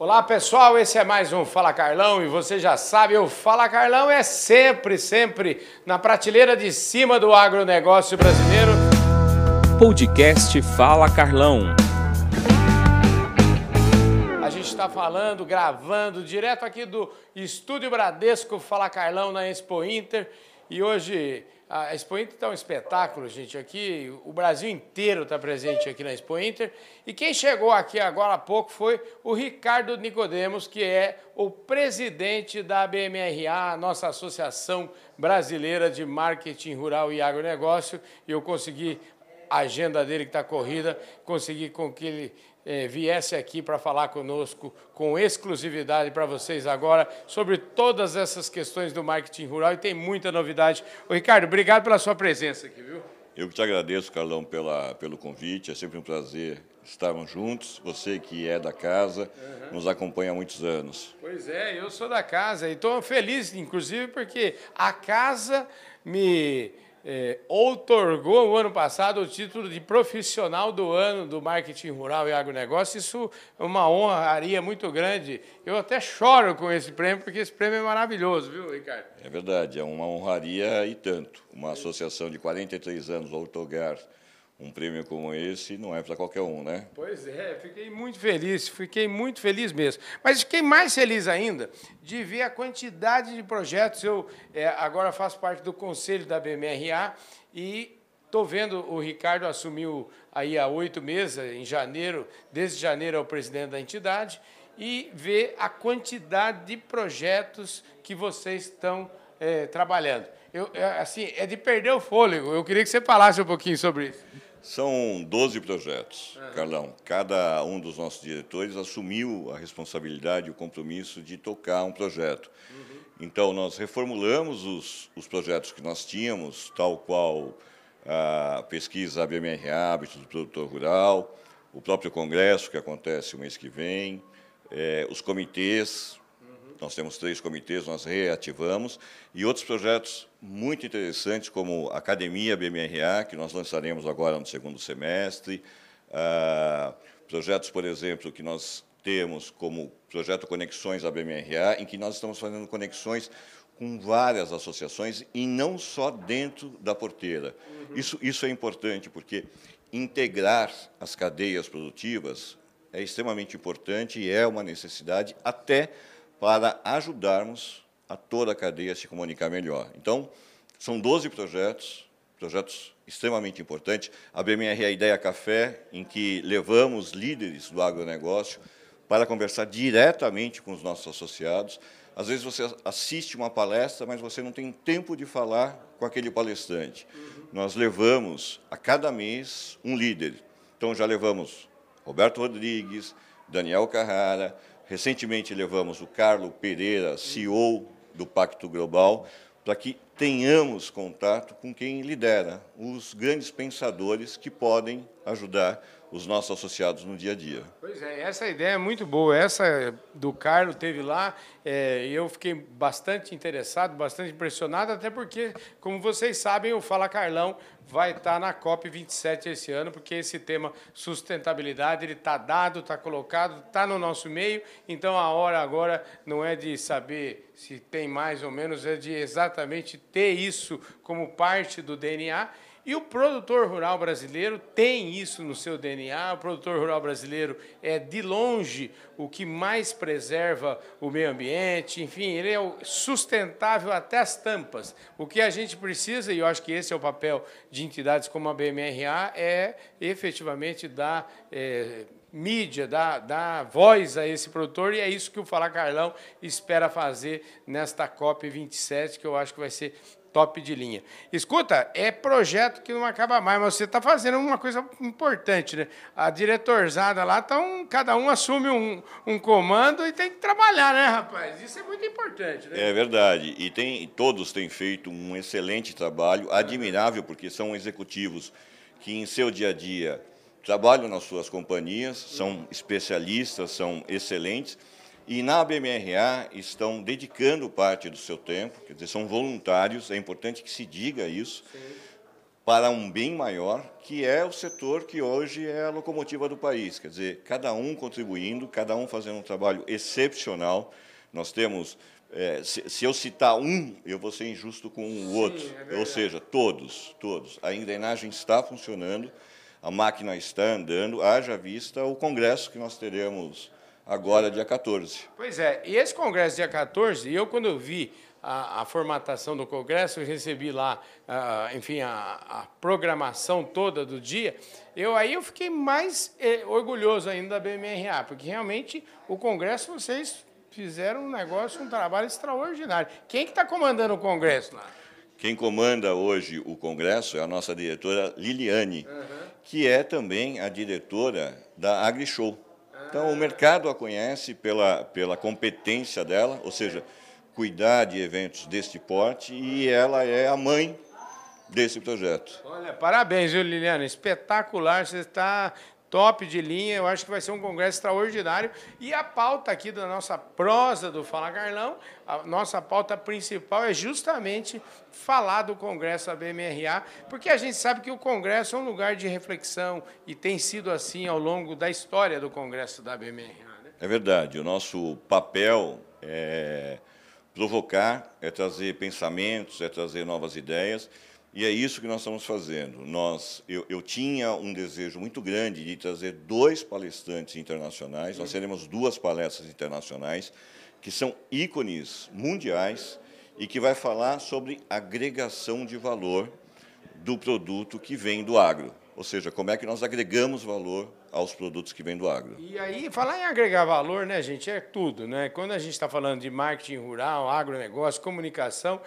Olá pessoal, esse é mais um Fala Carlão e você já sabe, o Fala Carlão é sempre, sempre na prateleira de cima do agronegócio brasileiro. Podcast Fala Carlão. A gente está falando, gravando direto aqui do Estúdio Bradesco Fala Carlão na Expo Inter e hoje a Expo Inter está um espetáculo, gente. Aqui, o Brasil inteiro está presente aqui na Expo Inter. E quem chegou aqui agora há pouco foi o Ricardo Nicodemos, que é o presidente da BMRA, nossa Associação Brasileira de Marketing Rural e Agronegócio. E eu consegui, a agenda dele que está corrida, consegui com que ele é, viesse aqui para falar conosco com exclusividade para vocês agora sobre todas essas questões do marketing rural e tem muita novidade. Ô, Ricardo, obrigado pela sua presença aqui, viu? Eu que te agradeço, Carlão, pela, pelo convite. É sempre um prazer estarmos juntos. Você que é da casa, uhum. nos acompanha há muitos anos. Pois é, eu sou da casa e estou feliz, inclusive, porque a casa me é, outorgou o ano passado o título de profissional do ano do marketing rural e agronegócio. Isso é uma honraria muito grande. Eu até choro com esse prêmio, porque esse prêmio é maravilhoso, viu, Ricardo? É verdade, é uma honraria e tanto. Uma associação de 43 anos, outorgar um prêmio como esse não é para qualquer um, né? Pois é, fiquei muito feliz, fiquei muito feliz mesmo. Mas fiquei mais feliz ainda de ver a quantidade de projetos. Eu é, agora faço parte do conselho da BMRA e estou vendo o Ricardo assumiu aí há oito meses, em janeiro, desde janeiro é o presidente da entidade, e ver a quantidade de projetos que vocês estão é, trabalhando. Eu, é, assim, é de perder o fôlego. Eu queria que você falasse um pouquinho sobre isso. São 12 projetos, uhum. Carlão. Cada um dos nossos diretores assumiu a responsabilidade e o compromisso de tocar um projeto. Uhum. Então, nós reformulamos os, os projetos que nós tínhamos, tal qual a pesquisa ABMR Hábitos do Produtor Rural, o próprio congresso que acontece o mês que vem, é, os comitês, nós temos três comitês, nós reativamos, e outros projetos muito interessantes, como a Academia BMRA, que nós lançaremos agora no segundo semestre, ah, projetos, por exemplo, que nós temos como projeto Conexões ABMRA, em que nós estamos fazendo conexões com várias associações e não só dentro da porteira. Uhum. Isso, isso é importante, porque integrar as cadeias produtivas é extremamente importante e é uma necessidade até para ajudarmos a toda a cadeia se comunicar melhor. Então, são 12 projetos, projetos extremamente importantes. A BMR é a Ideia Café, em que levamos líderes do agronegócio para conversar diretamente com os nossos associados. Às vezes você assiste uma palestra, mas você não tem tempo de falar com aquele palestrante. Uhum. Nós levamos a cada mês um líder. Então já levamos Roberto Rodrigues, Daniel Carrara, Recentemente levamos o Carlo Pereira, CEO do Pacto Global, para que tenhamos contato com quem lidera, os grandes pensadores que podem ajudar os nossos associados no dia a dia. Pois é, essa ideia é muito boa. Essa do Carlos teve lá, é, eu fiquei bastante interessado, bastante impressionado, até porque, como vocês sabem, o Fala Carlão vai estar na COP 27 esse ano, porque esse tema sustentabilidade ele está dado, está colocado, está no nosso meio. Então a hora agora não é de saber se tem mais ou menos, é de exatamente ter isso como parte do DNA e o produtor rural brasileiro tem isso no seu DNA. O produtor rural brasileiro é, de longe, o que mais preserva o meio ambiente. Enfim, ele é sustentável até as tampas. O que a gente precisa, e eu acho que esse é o papel de entidades como a BMRA, é efetivamente dar. É, mídia, dar, dar voz a esse produtor, e é isso que o Fala Carlão espera fazer nesta COP27, que eu acho que vai ser top de linha. Escuta, é projeto que não acaba mais, mas você está fazendo uma coisa importante, né? A diretorzada lá, um, cada um assume um, um comando e tem que trabalhar, né, rapaz? Isso é muito importante, né? É verdade. E tem, todos têm feito um excelente trabalho, admirável, porque são executivos que em seu dia a dia trabalham nas suas companhias, são especialistas, são excelentes e na BMRA estão dedicando parte do seu tempo, quer dizer, são voluntários, é importante que se diga isso, para um bem maior, que é o setor que hoje é a locomotiva do país. Quer dizer, cada um contribuindo, cada um fazendo um trabalho excepcional. Nós temos, é, se, se, eu citar um, eu vou ser injusto com o outro. É Ou seja, todos, todos. A engrenagem está funcionando, a máquina está andando, haja vista o congresso que nós teremos agora, dia 14. Pois é, e esse congresso dia 14, eu quando eu vi a, a, formatação do Congresso, eu recebi lá, uh, enfim, a, a, programação toda do dia, eu aí eu fiquei mais eh, orgulhoso ainda da BMRA, porque realmente o Congresso vocês fizeram um negócio, um trabalho extraordinário. Quem que está comandando o Congresso lá? Quem comanda hoje o Congresso é a nossa diretora Liliane, uhum. que é também a diretora da AgriShow. Então, o mercado a conhece pela, pela competência dela, ou seja, cuidar de eventos deste porte e ela é a mãe desse projeto. Olha, parabéns, viu, Liliana? Espetacular, você está top de linha. Eu acho que vai ser um congresso extraordinário. E a pauta aqui da nossa prosa do Fala Carlão, a nossa pauta principal é justamente falar do congresso da BMRA, porque a gente sabe que o congresso é um lugar de reflexão e tem sido assim ao longo da história do congresso da BMRA. Né? É verdade. O nosso papel é provocar, é trazer pensamentos, é trazer novas ideias, e é isso que nós estamos fazendo. Nós, eu, eu tinha um desejo muito grande de trazer dois palestrantes internacionais, nós teremos duas palestras internacionais, que são ícones mundiais e que vai falar sobre agregação de valor do produto que vem do agro. Ou seja, como é que nós agregamos valor aos produtos que vêm do agro. E aí, falar em agregar valor, né, gente, é tudo. Né? Quando a gente está falando de marketing rural, agronegócio, comunicação,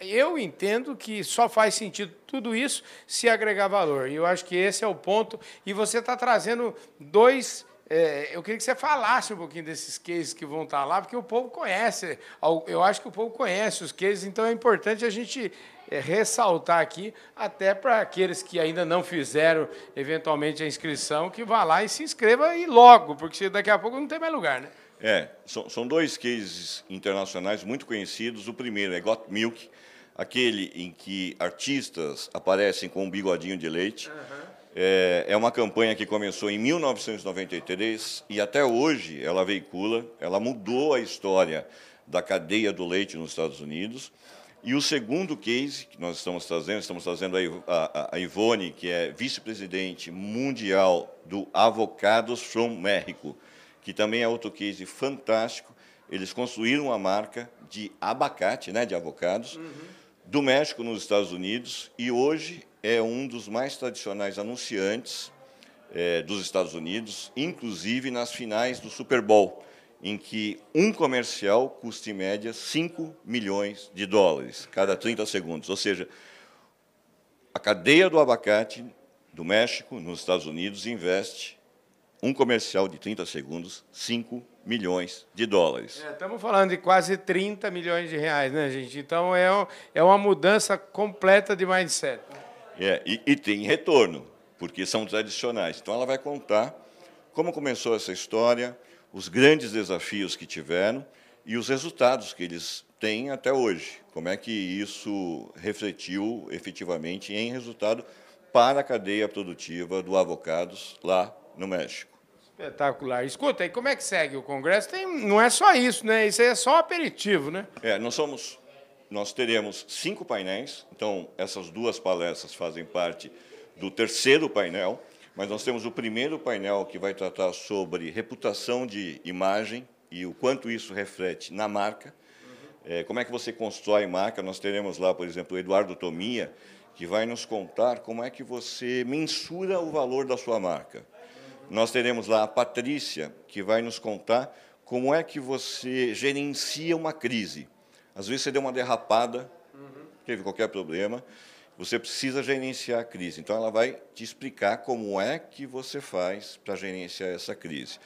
eu entendo que só faz sentido tudo isso se agregar valor. E eu acho que esse é o ponto. E você está trazendo dois é, eu queria que você falasse um pouquinho desses cases que vão estar lá, porque o povo conhece. Eu acho que o povo conhece os cases, então é importante a gente é, ressaltar aqui, até para aqueles que ainda não fizeram eventualmente a inscrição, que vá lá e se inscreva e logo, porque daqui a pouco não tem mais lugar, né? É, são, são dois cases internacionais muito conhecidos. O primeiro é Got Milk, aquele em que artistas aparecem com um bigodinho de leite. Uhum. É, é uma campanha que começou em 1993 e até hoje ela veicula, ela mudou a história da cadeia do leite nos Estados Unidos. E o segundo case que nós estamos trazendo, estamos trazendo a, a Ivone, que é vice-presidente mundial do Avocados from México, que também é outro case fantástico. Eles construíram uma marca de abacate, né, de avocados, uhum. do México nos Estados Unidos, e hoje é um dos mais tradicionais anunciantes é, dos Estados Unidos, inclusive nas finais do Super Bowl, em que um comercial custa em média 5 milhões de dólares cada 30 segundos. Ou seja, a cadeia do abacate do México, nos Estados Unidos, investe um comercial de 30 segundos, 5 milhões de dólares. É, estamos falando de quase 30 milhões de reais, né, gente? Então é, é uma mudança completa de mindset. É, e, e tem retorno, porque são tradicionais. Então, ela vai contar como começou essa história, os grandes desafios que tiveram e os resultados que eles têm até hoje. Como é que isso refletiu efetivamente em resultado para a cadeia produtiva do avocados lá no México. Espetacular. Escuta, e como é que segue o Congresso? Tem, não é só isso, né? Isso aí é só aperitivo, né? É, nós somos nós teremos cinco painéis, então essas duas palestras fazem parte do terceiro painel, mas nós temos o primeiro painel que vai tratar sobre reputação de imagem e o quanto isso reflete na marca. É, como é que você constrói marca? Nós teremos lá, por exemplo, o Eduardo Tomia, que vai nos contar como é que você mensura o valor da sua marca. Nós teremos lá a Patrícia, que vai nos contar como é que você gerencia uma crise. Às vezes você deu uma derrapada, uhum. teve qualquer problema, você precisa gerenciar a crise. Então, ela vai te explicar como é que você faz para gerenciar essa crise.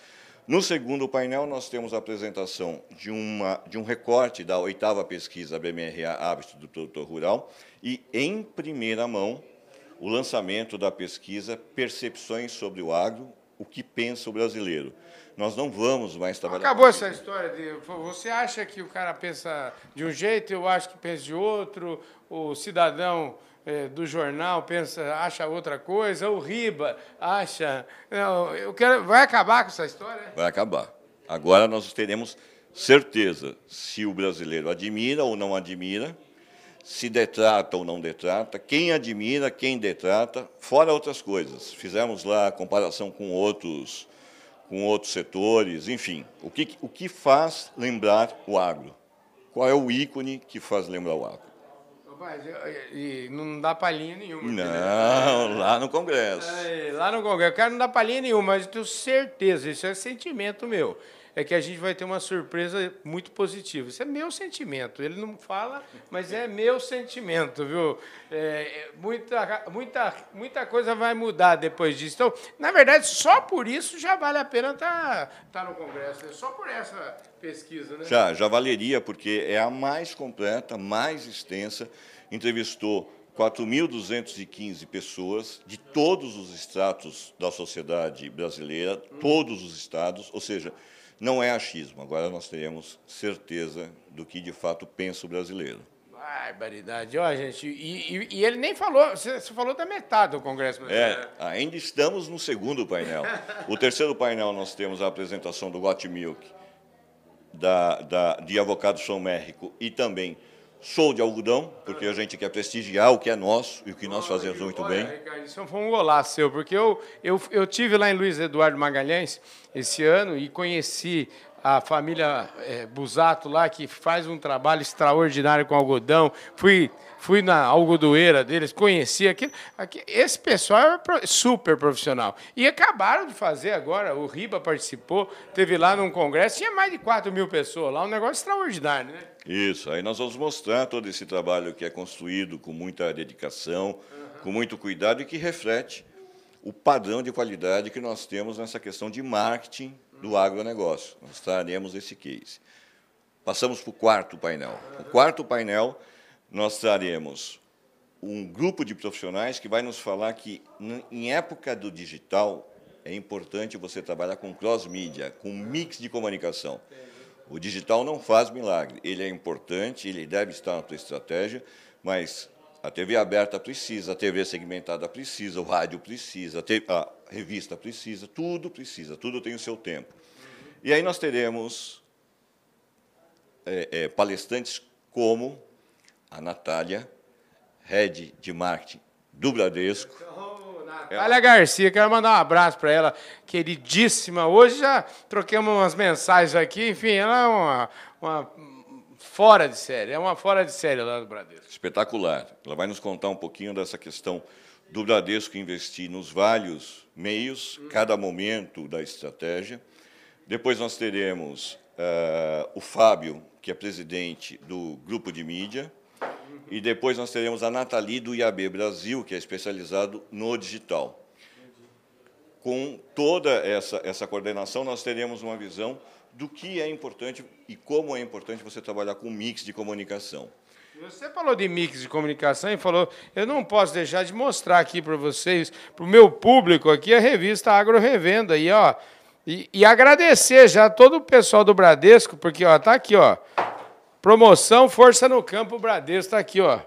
No segundo painel, nós temos a apresentação de, uma, de um recorte da oitava pesquisa BMRA Hábito do Produtor Rural e, em primeira mão, o lançamento da pesquisa Percepções sobre o Agro, o que pensa o brasileiro. Nós não vamos mais trabalhar. Acabou essa história de você acha que o cara pensa de um jeito, eu acho que pensa de outro, o cidadão é, do jornal pensa, acha outra coisa, o Riba acha. Não, eu quero, vai acabar com essa história? Vai acabar. Agora nós teremos certeza se o brasileiro admira ou não admira, se detrata ou não detrata, quem admira, quem detrata, fora outras coisas. Fizemos lá a comparação com outros, com outros setores, enfim. O que, o que faz lembrar o agro? Qual é o ícone que faz lembrar o agro? Rapaz, e não dá palhinha nenhuma. Não, lá no Congresso. É, lá no Congresso. O cara não dá palhinha nenhuma, mas eu tenho certeza, isso é sentimento meu é que a gente vai ter uma surpresa muito positiva. Isso é meu sentimento. Ele não fala, mas é meu sentimento, viu? É, muita, muita, muita coisa vai mudar depois disso. Então, na verdade, só por isso já vale a pena estar tá, tá no Congresso. É só por essa pesquisa, né? Já, já valeria, porque é a mais completa, mais extensa. Entrevistou 4.215 pessoas de todos os estratos da sociedade brasileira, todos os estados, ou seja, não é achismo. Agora nós teremos certeza do que de fato pensa o brasileiro. Barbaridade. Ó, gente, e, e, e, ele nem falou, você falou da metade do Congresso Brasileiro. É, ainda estamos no segundo painel. O terceiro painel nós temos a apresentação do Got Milk, da, da, de Avocado São Mérico e também Sou de algodão, porque a gente quer prestigiar o que é nosso e o que nós fazemos muito Olha, bem. Ricardo, isso foi um golaço seu, porque eu, eu, eu tive lá em Luiz Eduardo Magalhães esse ano e conheci a família é, Busato lá, que faz um trabalho extraordinário com algodão. Fui fui na algodoeira deles, conheci aquilo. Aqui, esse pessoal é super profissional. E acabaram de fazer agora, o Riba participou, teve lá num congresso, tinha mais de 4 mil pessoas lá, um negócio extraordinário, né? Isso, aí nós vamos mostrar todo esse trabalho que é construído com muita dedicação, uhum. com muito cuidado e que reflete o padrão de qualidade que nós temos nessa questão de marketing do agronegócio. Nós traremos esse case. Passamos para o quarto painel. O quarto painel nós traremos um grupo de profissionais que vai nos falar que, em época do digital, é importante você trabalhar com cross-mídia, com mix de comunicação. O digital não faz milagre. Ele é importante, ele deve estar na tua estratégia, mas a TV aberta precisa, a TV segmentada precisa, o rádio precisa, a, TV, a revista precisa, tudo precisa, tudo tem o seu tempo. E aí nós teremos é, é, palestrantes como a Natália, head de marketing do Bradesco. Oh, Natália Garcia, quero mandar um abraço para ela, queridíssima. Hoje já troquemos umas mensagens aqui, enfim, ela é uma, uma fora de série, é uma fora de série lá do Bradesco. Espetacular. Ela vai nos contar um pouquinho dessa questão do Bradesco investir nos vários meios, hum. cada momento da estratégia. Depois nós teremos uh, o Fábio, que é presidente do grupo de mídia, e depois nós teremos a Nathalie do IAB Brasil, que é especializado no digital. Com toda essa, essa coordenação, nós teremos uma visão do que é importante e como é importante você trabalhar com mix de comunicação. Você falou de mix de comunicação e falou, eu não posso deixar de mostrar aqui para vocês, para o meu público aqui, a revista Agro Revenda. E, ó, e, e agradecer já todo o pessoal do Bradesco, porque ó, tá aqui, ó, Promoção Força no Campo Bradesco está aqui, ó.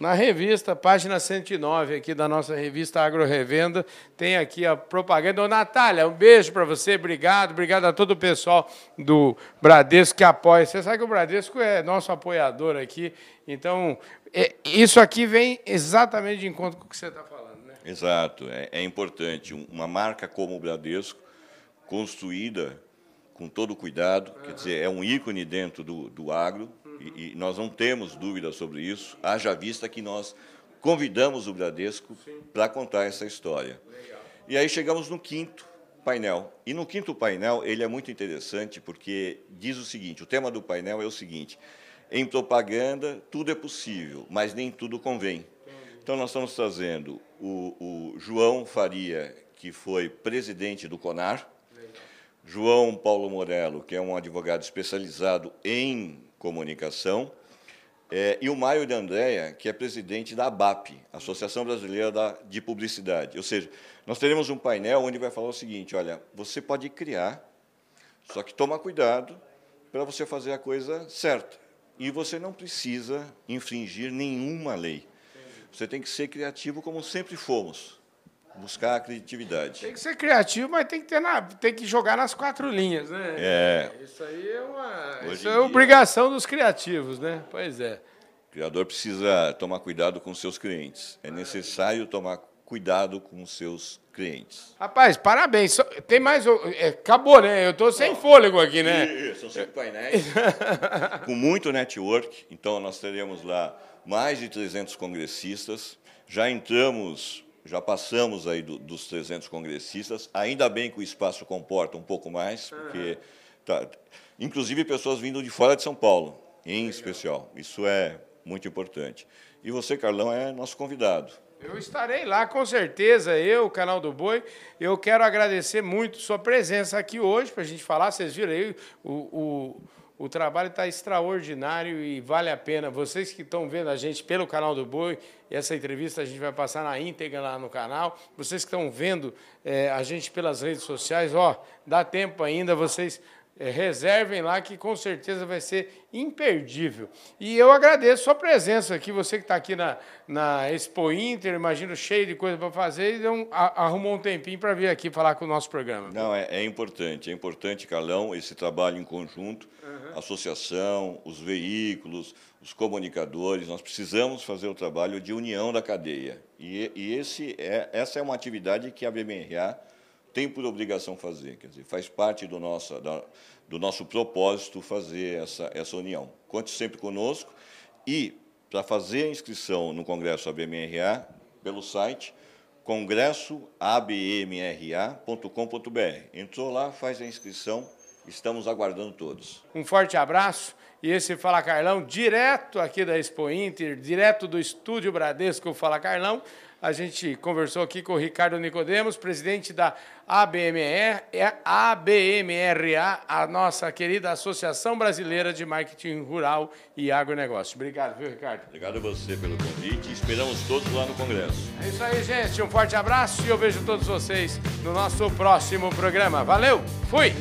Na revista, página 109 aqui da nossa revista Agro Revenda, tem aqui a propaganda. Ô, Natália, um beijo para você, obrigado, obrigado a todo o pessoal do Bradesco que apoia. Você sabe que o Bradesco é nosso apoiador aqui, então é, isso aqui vem exatamente de encontro com o que você está falando, né? Exato, é, é importante. Uma marca como o Bradesco, construída com todo cuidado, quer dizer, é um ícone dentro do, do agro, e, e, nós não temos dúvida sobre isso, haja vista que nós convidamos o Bradesco para contar essa história. Legal. E aí chegamos no quinto painel. E no quinto painel, ele é muito interessante, porque diz o seguinte, o tema do painel é o seguinte, em propaganda, tudo é possível, mas nem tudo convém. Então, nós estamos trazendo o, o João Faria, que foi presidente do CONAR, João Paulo Morello, que é um advogado especializado em comunicação, é, e o Mário de Andréia, que é presidente da ABAP, Associação Brasileira de Publicidade. Ou seja, nós teremos um painel onde vai falar o seguinte, olha, você pode criar, só que toma cuidado para você fazer a coisa certa. E você não precisa infringir nenhuma lei. você tem que ser criativo como sempre fomos. Buscar a criatividade. Tem que ser criativo, mas tem que, ter na, tem que jogar nas quatro linhas, né? É. Isso aí é uma isso é dia- obrigação dos criativos, né? Pois é. O criador precisa tomar cuidado com seus clientes. É necessário tomar cuidado com seus clientes. Rapaz, parabéns. Tem mais. é, acabou, né? Eu tô sem fôlego aqui, né? São cinco painéis com muito network. Então, nós teremos lá mais de 300 congressistas. Já entramos, já passamos aí do- dos 300 congressistas. Ainda bem que o espaço comporta um pouco mais, porque, tá, inclusive, pessoas vindo de fora de São Paulo, em especial. Isso é muito importante. E você, Carlão, é nosso convidado. Eu estarei lá, com certeza, eu, o Canal do Boi. Eu quero agradecer muito sua presença aqui hoje, para a gente falar. Vocês viram aí, o, o, o trabalho está extraordinário e vale a pena. Vocês que estão vendo a gente pelo Canal do Boi, essa entrevista a gente vai passar na íntegra lá no canal. Vocês que estão vendo eh, a gente pelas redes sociais, ó, dá tempo ainda, vocês é, reservem lá que com certeza vai ser imperdível. E eu agradeço sua presença aqui, você que está aqui na, na Expo Inter, imagino cheio de coisa para fazer, e deu um- a- arrumou um tempinho para vir aqui falar com o nosso programa. Não, é, é importante, é importante, Carlão, esse trabalho em conjunto, a associação, os veículos, os comunicadores, nós precisamos fazer o trabalho de união da cadeia. E, e esse é, essa é uma atividade que a BMRA tem por obrigação fazer, quer dizer, faz parte do nosso, da- do nosso propósito fazer essa, essa união. Conte sempre conosco e, para fazer a inscrição no Congresso ABMRA, pelo site congressoabmra.com.br. Entrou lá, faz a inscrição, estamos aguardando todos. Um forte abraço. E esse Fala Carlão, direto aqui da Expo Inter, direto do estúdio Bradesco Fala Carlão. A gente conversou aqui com o Ricardo Nicodemos, presidente da ABMR, é ABMRA, a nossa querida Associação Brasileira de Marketing Rural e Agronegócio. Obrigado, viu, Ricardo? Obrigado a você pelo convite e esperamos todos lá no Congresso. É isso aí, gente. Um forte abraço e eu vejo todos vocês no nosso próximo programa. Valeu, fui!